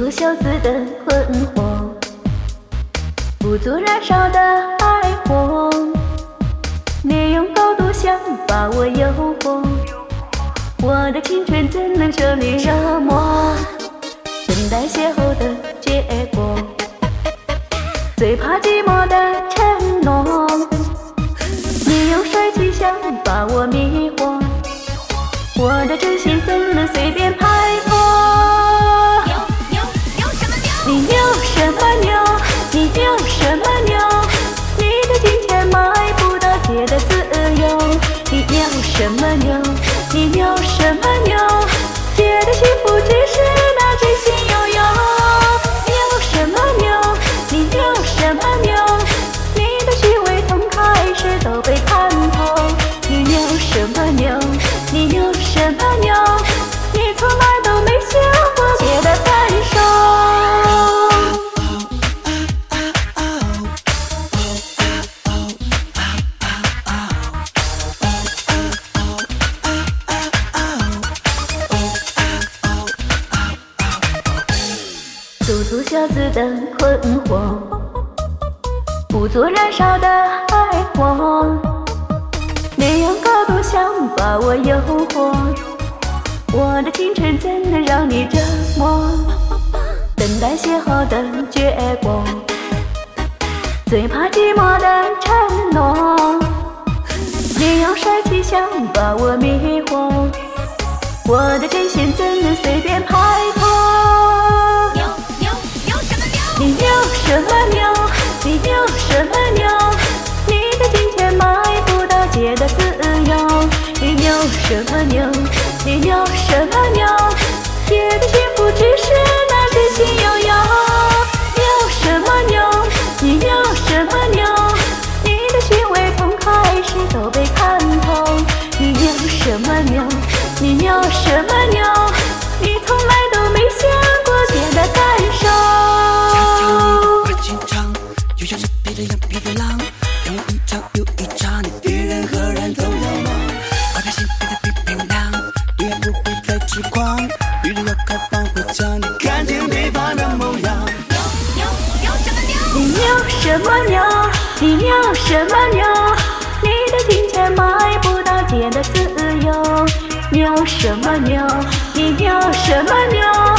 脱小子的困惑，不足燃烧的爱火。你用高度想把我诱惑，我的青春怎能受你折磨？等待邂逅的结果，最怕寂寞的承诺。你用帅气想把我迷惑，我的真心怎能随便拍什么牛？你牛什么牛？你从来都没想过别的感受。做出小子的困惑，不做燃烧的爱火。你用高度想把我诱惑，我的青春怎能让你折磨？等待邂逅的结果，最怕寂寞的承诺。你用帅气想把我迷惑，我的真心怎能随便拍破？牛牛牛什么牛？你牛什么牛？你牛什么牛？什么牛？你牛什么牛？姐的幸福只是那真心悠悠。牛什么牛？你牛什么牛？你的虚伪从开始都被看透。你牛什么牛？你牛什么牛？你从来都没想过姐的感受。悄悄你的心肠，就像是披着羊皮的狼，让我一场又一场，痴狂，女人要开放回家，你看见对方的模样。牛牛牛什么牛？你牛什么牛？你牛什么牛？你的金钱买不到姐的自由。牛什么牛？你牛什么牛？